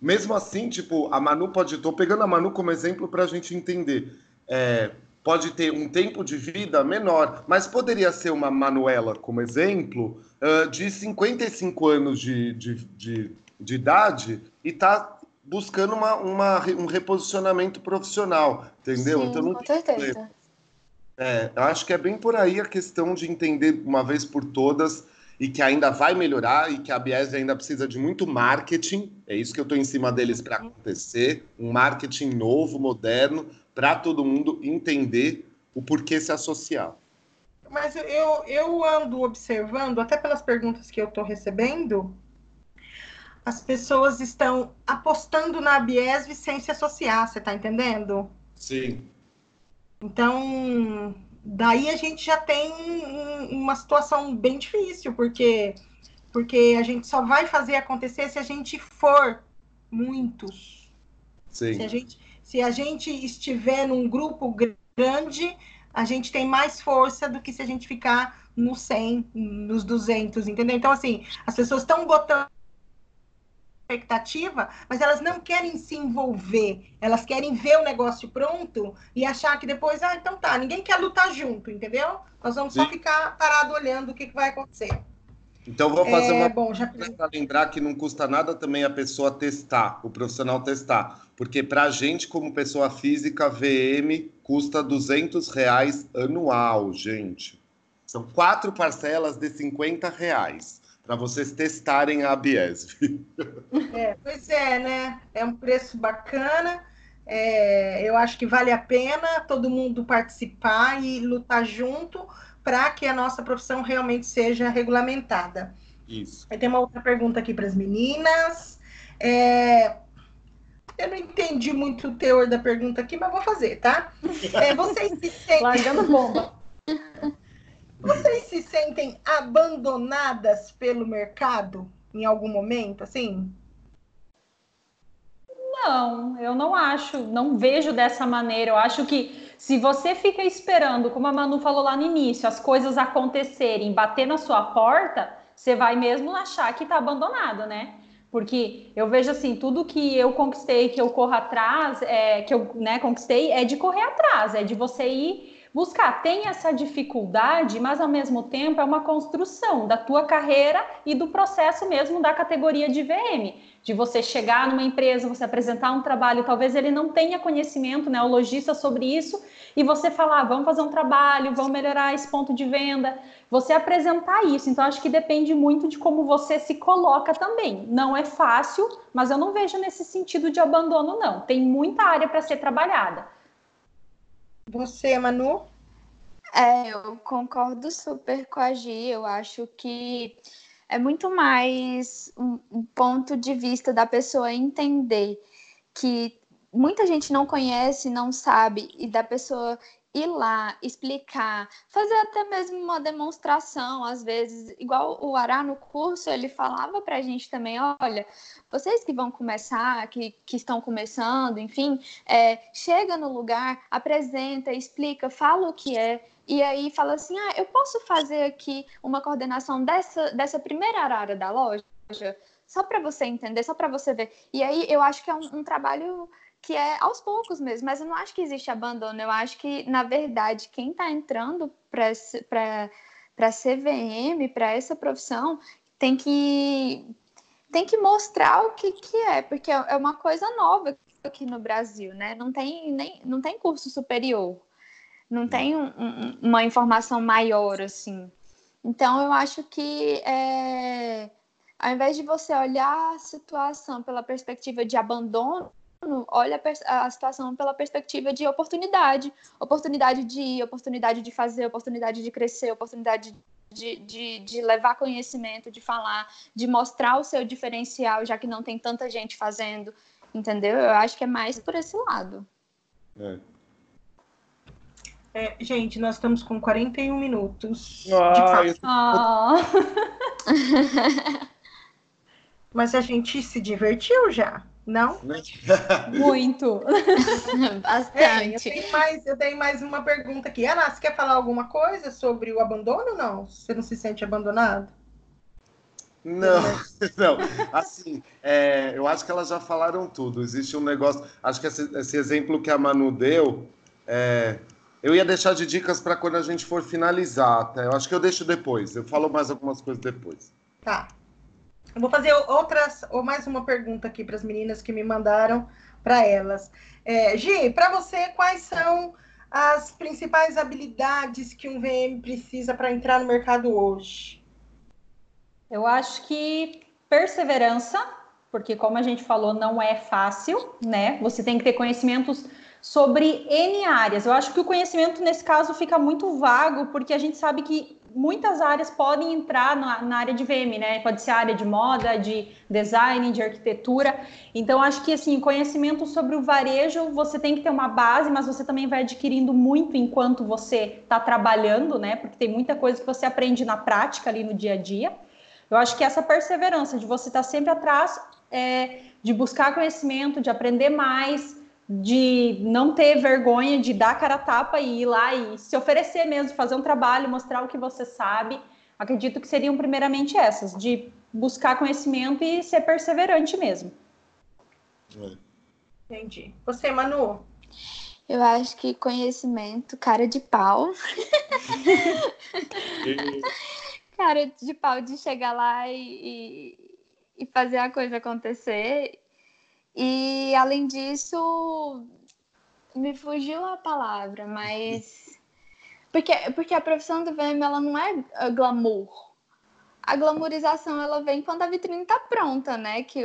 mesmo assim, tipo, a Manu pode. Estou pegando a Manu como exemplo para a gente entender. É, pode ter um tempo de vida menor, mas poderia ser uma Manuela, como exemplo, uh, de 55 anos de, de, de, de idade e tá buscando uma, uma, um reposicionamento profissional, entendeu? Sim, então, não com certeza. É, eu acho que é bem por aí a questão de entender uma vez por todas e que ainda vai melhorar e que a Biese ainda precisa de muito marketing. É isso que eu estou em cima deles para acontecer, um marketing novo, moderno, para todo mundo entender o porquê se associar. Mas eu, eu ando observando, até pelas perguntas que eu estou recebendo, as pessoas estão apostando na Biesv sem se associar, você está entendendo? Sim. Então, daí a gente já tem uma situação bem difícil, porque porque a gente só vai fazer acontecer se a gente for muitos. Sim. Se a gente, se a gente estiver num grupo grande, a gente tem mais força do que se a gente ficar no 100, nos 200, entendeu? Então, assim, as pessoas estão botando expectativa, mas elas não querem se envolver, elas querem ver o negócio pronto e achar que depois, ah, então tá, ninguém quer lutar junto, entendeu? Nós vamos Sim. só ficar parado olhando o que, que vai acontecer. Então vou fazer é, uma bom, já... para lembrar que não custa nada também a pessoa testar, o profissional testar, porque para a gente como pessoa física VM custa 200 reais anual, gente. São quatro parcelas de 50 reais para vocês testarem a Biesv. É, pois é, né? É um preço bacana. É, eu acho que vale a pena todo mundo participar e lutar junto para que a nossa profissão realmente seja regulamentada. Isso. Aí tem uma outra pergunta aqui para as meninas. É, eu não entendi muito o teor da pergunta aqui, mas vou fazer, tá? É, vocês se sentem... Largando bomba. Vocês se sentem abandonadas pelo mercado em algum momento, assim? Não, eu não acho, não vejo dessa maneira. Eu acho que se você fica esperando, como a Manu falou lá no início, as coisas acontecerem, bater na sua porta, você vai mesmo achar que está abandonado, né? Porque eu vejo assim, tudo que eu conquistei, que eu corro atrás, é, que eu né, conquistei, é de correr atrás, é de você ir buscar. Tem essa dificuldade, mas ao mesmo tempo é uma construção da tua carreira e do processo mesmo da categoria de VM. De você chegar numa empresa, você apresentar um trabalho, talvez ele não tenha conhecimento, né, o lojista sobre isso, e você falar, ah, vamos fazer um trabalho, vamos melhorar esse ponto de venda, você apresentar isso. Então, acho que depende muito de como você se coloca também. Não é fácil, mas eu não vejo nesse sentido de abandono, não. Tem muita área para ser trabalhada. Você, Manu? É, eu concordo super com a Gi. Eu acho que é muito mais um, ponto de vista da pessoa entender que muita gente não conhece, não sabe, e da pessoa ir lá, explicar, fazer até mesmo uma demonstração, às vezes, igual o Ará no curso, ele falava para a gente também, olha, vocês que vão começar, que, que estão começando, enfim, é, chega no lugar, apresenta, explica, fala o que é, e aí fala assim, ah, eu posso fazer aqui uma coordenação dessa, dessa primeira arara da loja? Só para você entender, só para você ver. E aí eu acho que é um, um trabalho que é aos poucos mesmo, mas eu não acho que existe abandono, eu acho que, na verdade, quem está entrando para CVM, para essa profissão, tem que, tem que mostrar o que, que é, porque é uma coisa nova aqui no Brasil, né? Não tem, nem, não tem curso superior, não tem um, um, uma informação maior, assim. Então, eu acho que é, ao invés de você olhar a situação pela perspectiva de abandono, olha a situação pela perspectiva de oportunidade, oportunidade de ir, oportunidade de fazer, oportunidade de crescer, oportunidade de, de, de, levar conhecimento, de falar, de mostrar o seu diferencial, já que não tem tanta gente fazendo, entendeu? Eu acho que é mais por esse lado. É. É, gente, nós estamos com 41 minutos ah, de oh. Mas a gente se divertiu já. Não? Muito. Bastante. É, eu, tenho mais, eu tenho mais uma pergunta aqui. Ana, você quer falar alguma coisa sobre o abandono ou não? Você não se sente abandonado? Não, não. Assim, é, eu acho que elas já falaram tudo. Existe um negócio. Acho que esse, esse exemplo que a Manu deu, é, eu ia deixar de dicas para quando a gente for finalizar. Tá? Eu acho que eu deixo depois. Eu falo mais algumas coisas depois. Tá. Eu vou fazer outras, ou mais uma pergunta aqui para as meninas que me mandaram para elas. É, Gi, para você, quais são as principais habilidades que um VM precisa para entrar no mercado hoje? Eu acho que perseverança, porque como a gente falou, não é fácil, né? Você tem que ter conhecimentos sobre N áreas. Eu acho que o conhecimento nesse caso fica muito vago, porque a gente sabe que muitas áreas podem entrar na, na, área de VM, né? Pode ser área de moda, de design, de arquitetura. Então, acho que assim, conhecimento sobre o varejo, você tem que ter uma base, mas você também vai adquirindo muito enquanto você está trabalhando, né? Porque tem muita coisa que você aprende na prática ali no dia a dia. Eu acho que essa perseverança de você estar tá sempre atrás, é, de buscar conhecimento, de aprender mais, de não ter vergonha de dar cara a tapa e ir lá e se oferecer mesmo, fazer um trabalho, mostrar o que você sabe. Acredito que seriam primeiramente essas, de buscar conhecimento e ser perseverante mesmo. Entendi. Você, Manu? Eu acho que conhecimento, cara de pau. cara de pau de chegar lá e, e, fazer a coisa acontecer e além disso, me fugiu a palavra, mas porque porque a profissão do VM ela não é ah, glamour. A glamourização ela vem quando a vitrine está pronta, né? Que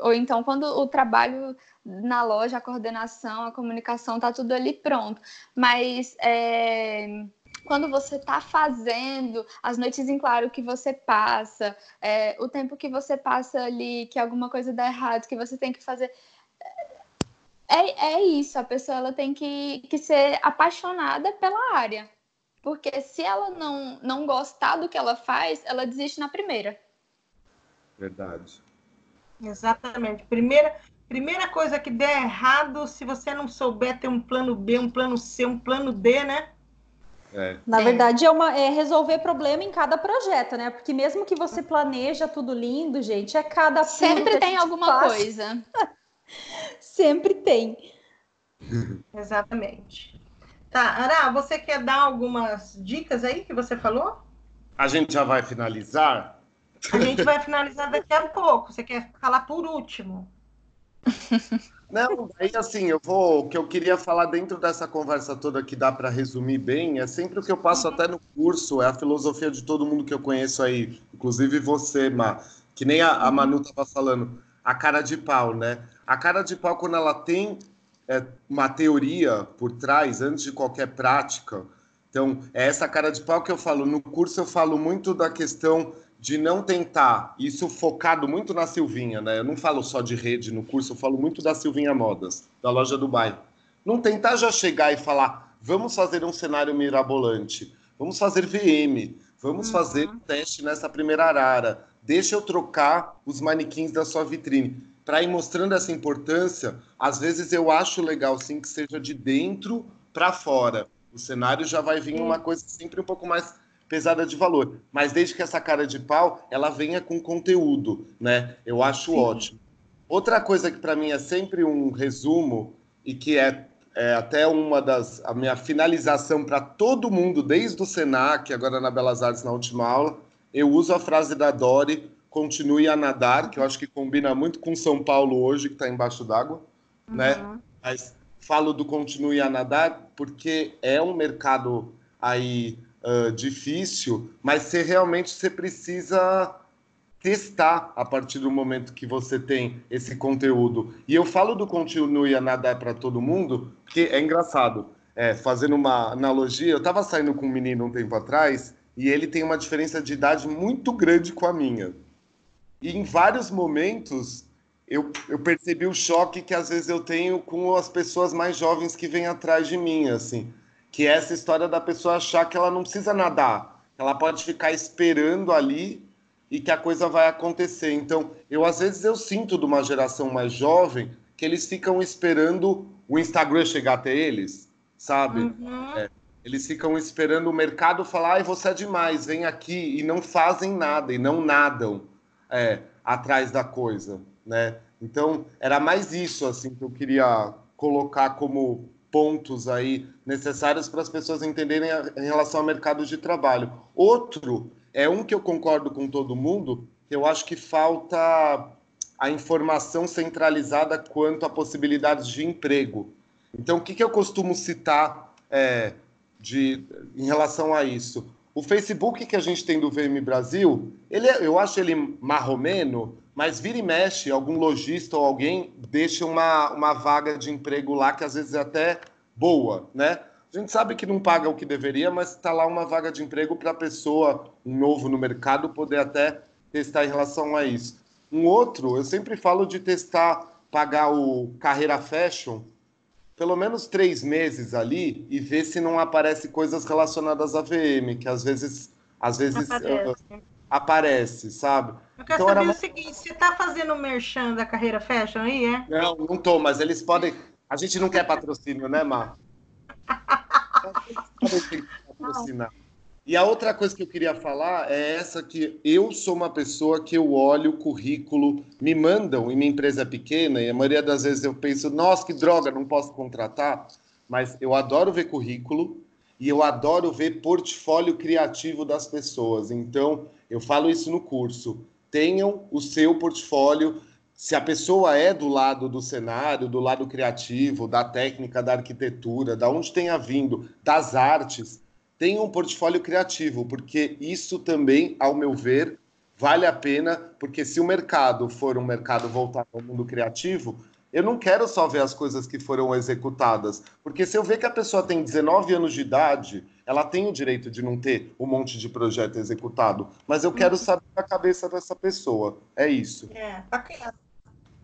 ou então quando o trabalho na loja, a coordenação, a comunicação tá tudo ali pronto. Mas é quando você está fazendo, as noites em claro que você passa, é, o tempo que você passa ali, que alguma coisa dá errado, que você tem que fazer. É, é isso, a pessoa ela tem que, que ser apaixonada pela área. Porque se ela não, não gostar do que ela faz, ela desiste na primeira. Verdade. Exatamente. Primeira, primeira coisa que der errado, se você não souber ter um plano B, um plano C, um plano D, né? É. Na verdade, é, uma, é resolver problema em cada projeto, né? Porque mesmo que você planeja tudo lindo, gente, é cada Sempre tem alguma faz. coisa. Sempre tem. Exatamente. Tá, Ara, você quer dar algumas dicas aí que você falou? A gente já vai finalizar? A gente vai finalizar daqui a pouco. Você quer falar por último? Não, aí assim, eu vou. O que eu queria falar dentro dessa conversa toda que dá para resumir bem é sempre o que eu passo até no curso, é a filosofia de todo mundo que eu conheço aí, inclusive você, Ma, que nem a, a Manu estava falando, a cara de pau, né? A cara de pau, quando ela tem é, uma teoria por trás, antes de qualquer prática. Então, é essa cara de pau que eu falo. No curso, eu falo muito da questão de não tentar, isso focado muito na Silvinha, né? Eu não falo só de rede no curso, eu falo muito da Silvinha Modas, da loja do bairro. Não tentar já chegar e falar, vamos fazer um cenário mirabolante, vamos fazer VM, vamos uhum. fazer um teste nessa primeira arara, deixa eu trocar os manequins da sua vitrine. Para ir mostrando essa importância, às vezes eu acho legal sim que seja de dentro para fora. O cenário já vai vir uma coisa sempre um pouco mais pesada de valor. Mas desde que essa cara de pau, ela venha com conteúdo, né? Eu acho Sim. ótimo. Outra coisa que para mim é sempre um resumo e que é, é até uma das a minha finalização para todo mundo desde o Senac, agora na Belas Artes na última aula, eu uso a frase da Dori, continue a nadar, que eu acho que combina muito com São Paulo hoje que está embaixo d'água, né? uhum. né? Mas falo do continue a nadar porque é um mercado aí difícil, mas você realmente você precisa testar a partir do momento que você tem esse conteúdo. E eu falo do continue a nadar para todo mundo, porque é engraçado. É, fazendo uma analogia, eu estava saindo com um menino um tempo atrás e ele tem uma diferença de idade muito grande com a minha. E em vários momentos eu, eu percebi o choque que às vezes eu tenho com as pessoas mais jovens que vêm atrás de mim, assim que é essa história da pessoa achar que ela não precisa nadar, ela pode ficar esperando ali e que a coisa vai acontecer. Então, eu às vezes eu sinto de uma geração mais jovem que eles ficam esperando o Instagram chegar até eles, sabe? Uhum. É, eles ficam esperando o mercado falar, ai, você é demais, vem aqui, e não fazem nada, e não nadam é, atrás da coisa, né? Então, era mais isso, assim, que eu queria colocar como pontos aí necessários para as pessoas entenderem a, em relação ao mercado de trabalho. Outro é um que eu concordo com todo mundo, eu acho que falta a informação centralizada quanto a possibilidades de emprego. Então, o que, que eu costumo citar é, de, em relação a isso? O Facebook que a gente tem do VM Brasil, ele, é, eu acho ele marromeno, mas vira e mexe, algum lojista ou alguém deixa uma, uma vaga de emprego lá que às vezes é até boa, né? A gente sabe que não paga o que deveria, mas está lá uma vaga de emprego para a pessoa novo no mercado poder até testar em relação a isso. Um outro, eu sempre falo de testar, pagar o Carreira Fashion, pelo menos três meses ali e ver se não aparece coisas relacionadas à VM, que às vezes, às vezes aparece, uh, aparece sabe? Eu quero então, saber era... o seguinte, você está fazendo merchan da Carreira Fashion aí, é? Não, não tô, mas eles podem a gente não quer patrocínio, né, Mar? patrocinar. E a outra coisa que eu queria falar é essa que eu sou uma pessoa que eu olho o currículo, me mandam e minha empresa é pequena e a maioria das vezes eu penso, nossa, que droga, não posso contratar, mas eu adoro ver currículo e eu adoro ver portfólio criativo das pessoas. Então, eu falo isso no curso. Tenham o seu portfólio. Se a pessoa é do lado do cenário, do lado criativo, da técnica, da arquitetura, da onde tenha vindo, das artes, tenha um portfólio criativo, porque isso também, ao meu ver, vale a pena, porque se o mercado for um mercado voltado ao mundo criativo, eu não quero só ver as coisas que foram executadas, porque se eu ver que a pessoa tem 19 anos de idade, ela tem o direito de não ter um monte de projeto executado, mas eu quero uhum. saber a cabeça dessa pessoa. É isso. É, bacana.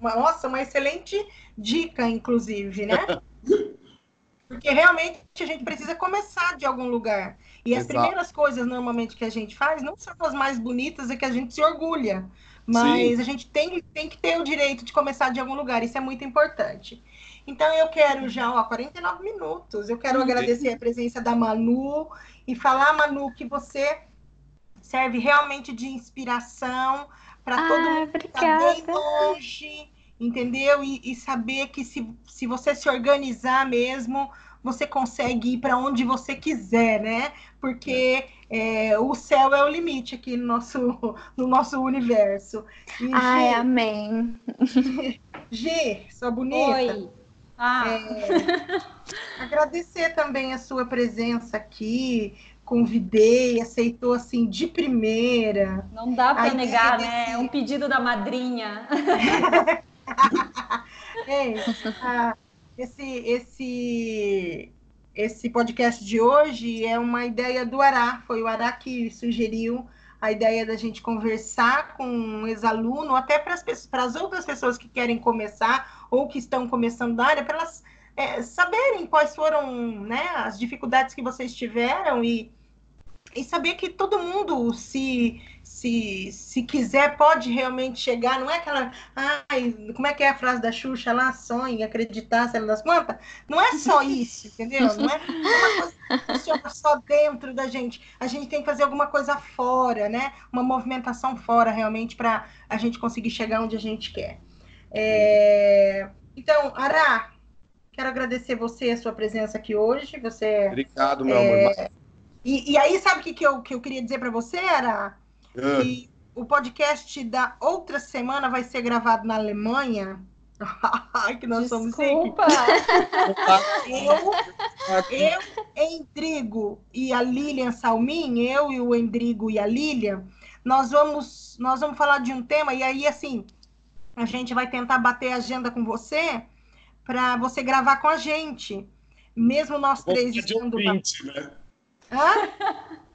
Uma, nossa, uma excelente dica, inclusive, né? Porque realmente a gente precisa começar de algum lugar. E as Exato. primeiras coisas, normalmente, que a gente faz, não são as mais bonitas, é que a gente se orgulha. Mas Sim. a gente tem, tem que ter o direito de começar de algum lugar. Isso é muito importante. Então, eu quero já, ó, 49 minutos. Eu quero agradecer a presença da Manu e falar, Manu, que você serve realmente de inspiração para ah, todo mundo que está bem longe, entendeu? E, e, saber que se, se você se organizar mesmo, você consegue ir para onde você quiser, né? Porque é, o céu é o limite aqui no nosso, no nosso universo. E, Ai, G, amém. G, sua bonita. Oi. Ah. É, agradecer também a sua presença aqui, convidei, aceitou assim de primeira. Não dá para negar, né? É um pedido da madrinha. é, ah, esse, esse, esse podcast de hoje é uma ideia do Ará, foi o Ará que sugeriu a ideia da gente conversar com um ex-aluno, até para as outras pessoas que querem começar ou que estão começando na área, para elas é, saberem quais foram né, as dificuldades que vocês tiveram e e saber que todo mundo, se, se, se quiser, pode realmente chegar. Não é aquela. Ai, como é que é a frase da Xuxa lá? Sonha, acreditar, sei lá das quantas. Não é só isso, entendeu? Não é uma coisa que funciona só dentro da gente. A gente tem que fazer alguma coisa fora, né? Uma movimentação fora, realmente, para a gente conseguir chegar onde a gente quer. É... Então, Ará, quero agradecer você a sua presença aqui hoje. Você, Obrigado, meu é... amor. E, e aí, sabe o que, que, eu, que eu queria dizer para você, era é. que o podcast da outra semana vai ser gravado na Alemanha. Ai, que nós Desculpa. somos eu, eu, Endrigo e a Lilian Salmin, eu e o Endrigo e a Lilian, nós vamos, nós vamos falar de um tema, e aí, assim, a gente vai tentar bater a agenda com você para você gravar com a gente. Mesmo nós três estando. Ouvinte, né? Hã?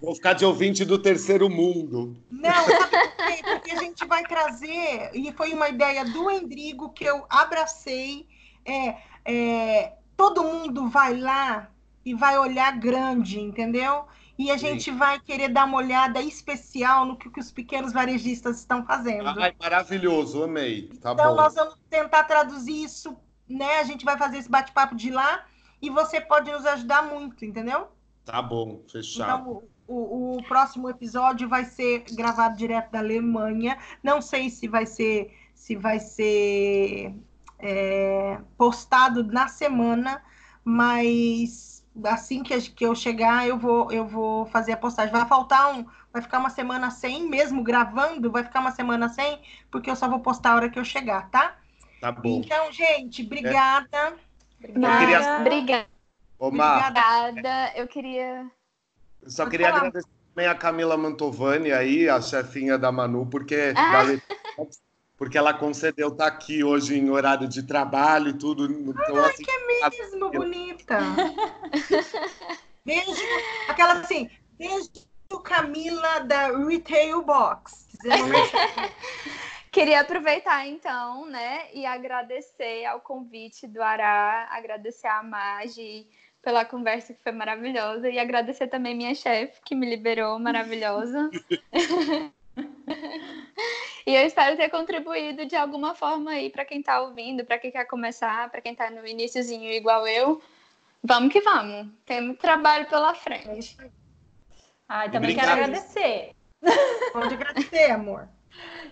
Vou ficar de ouvinte do terceiro mundo. Não, sabe por quê? Porque a gente vai trazer, e foi uma ideia do Endrigo que eu abracei. É, é, todo mundo vai lá e vai olhar grande, entendeu? E a gente Sim. vai querer dar uma olhada especial no que, que os pequenos varejistas estão fazendo. Ai, maravilhoso, amei. Tá então, bom. nós vamos tentar traduzir isso, né? A gente vai fazer esse bate-papo de lá e você pode nos ajudar muito, entendeu? Tá bom, fechado. Então, o, o, próximo episódio vai ser gravado direto da Alemanha. Não sei se vai ser se vai ser é, postado na semana, mas assim que, que eu chegar, eu vou, eu vou fazer a postagem. Vai faltar um, vai ficar uma semana sem, mesmo gravando, vai ficar uma semana sem, porque eu só vou postar a hora que eu chegar, tá? Tá bom. Então, gente, obrigada. É. Obrigada. Queria... Obrigada. Obrigada. Eu queria. Eu só Pode queria falar. agradecer também a Camila Mantovani aí, a chefinha da Manu, porque, ah. porque ela concedeu estar tá aqui hoje em horário de trabalho e tudo. Então, Ai, assim, que é mesmo, bonita. beijo, aquela assim, beijo Camila da Retail Box. Queria aproveitar então, né, e agradecer ao convite do Ará, agradecer a Magi pela conversa que foi maravilhosa e agradecer também minha chefe que me liberou, maravilhosa. e eu espero ter contribuído de alguma forma aí para quem está ouvindo, para quem quer começar, para quem está no iníciozinho igual eu. Vamos que vamos. Temos trabalho pela frente. Ah, também Obrigado. quero agradecer. Pode agradecer, amor.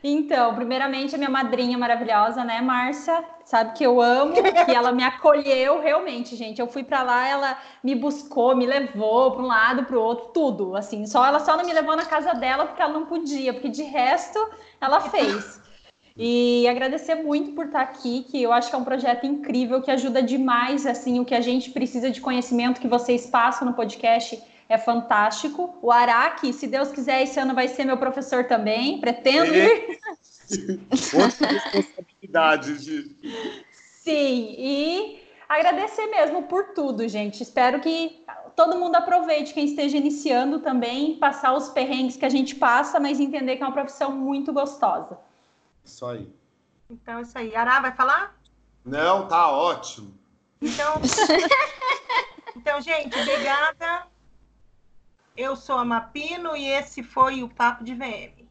Então, primeiramente, a minha madrinha maravilhosa, né, Márcia? Sabe que eu amo, que ela me acolheu realmente, gente. Eu fui para lá, ela me buscou, me levou para um lado, para o outro, tudo. Assim, só ela só não me levou na casa dela porque ela não podia, porque de resto ela fez. E agradecer muito por estar aqui, que eu acho que é um projeto incrível que ajuda demais assim o que a gente precisa de conhecimento que vocês passam no podcast é fantástico. O Araque, se Deus quiser, esse ano vai ser meu professor também, pretendo ir. Outra responsabilidade. De... Sim, e agradecer mesmo por tudo, gente. Espero que todo mundo aproveite, quem esteja iniciando também, passar os perrengues que a gente passa, mas entender que é uma profissão muito gostosa. Isso aí. Então, isso aí. Ará, vai falar? Não, tá ótimo. Então, então gente, obrigada. Eu sou a Mapino e esse foi o Papo de VM.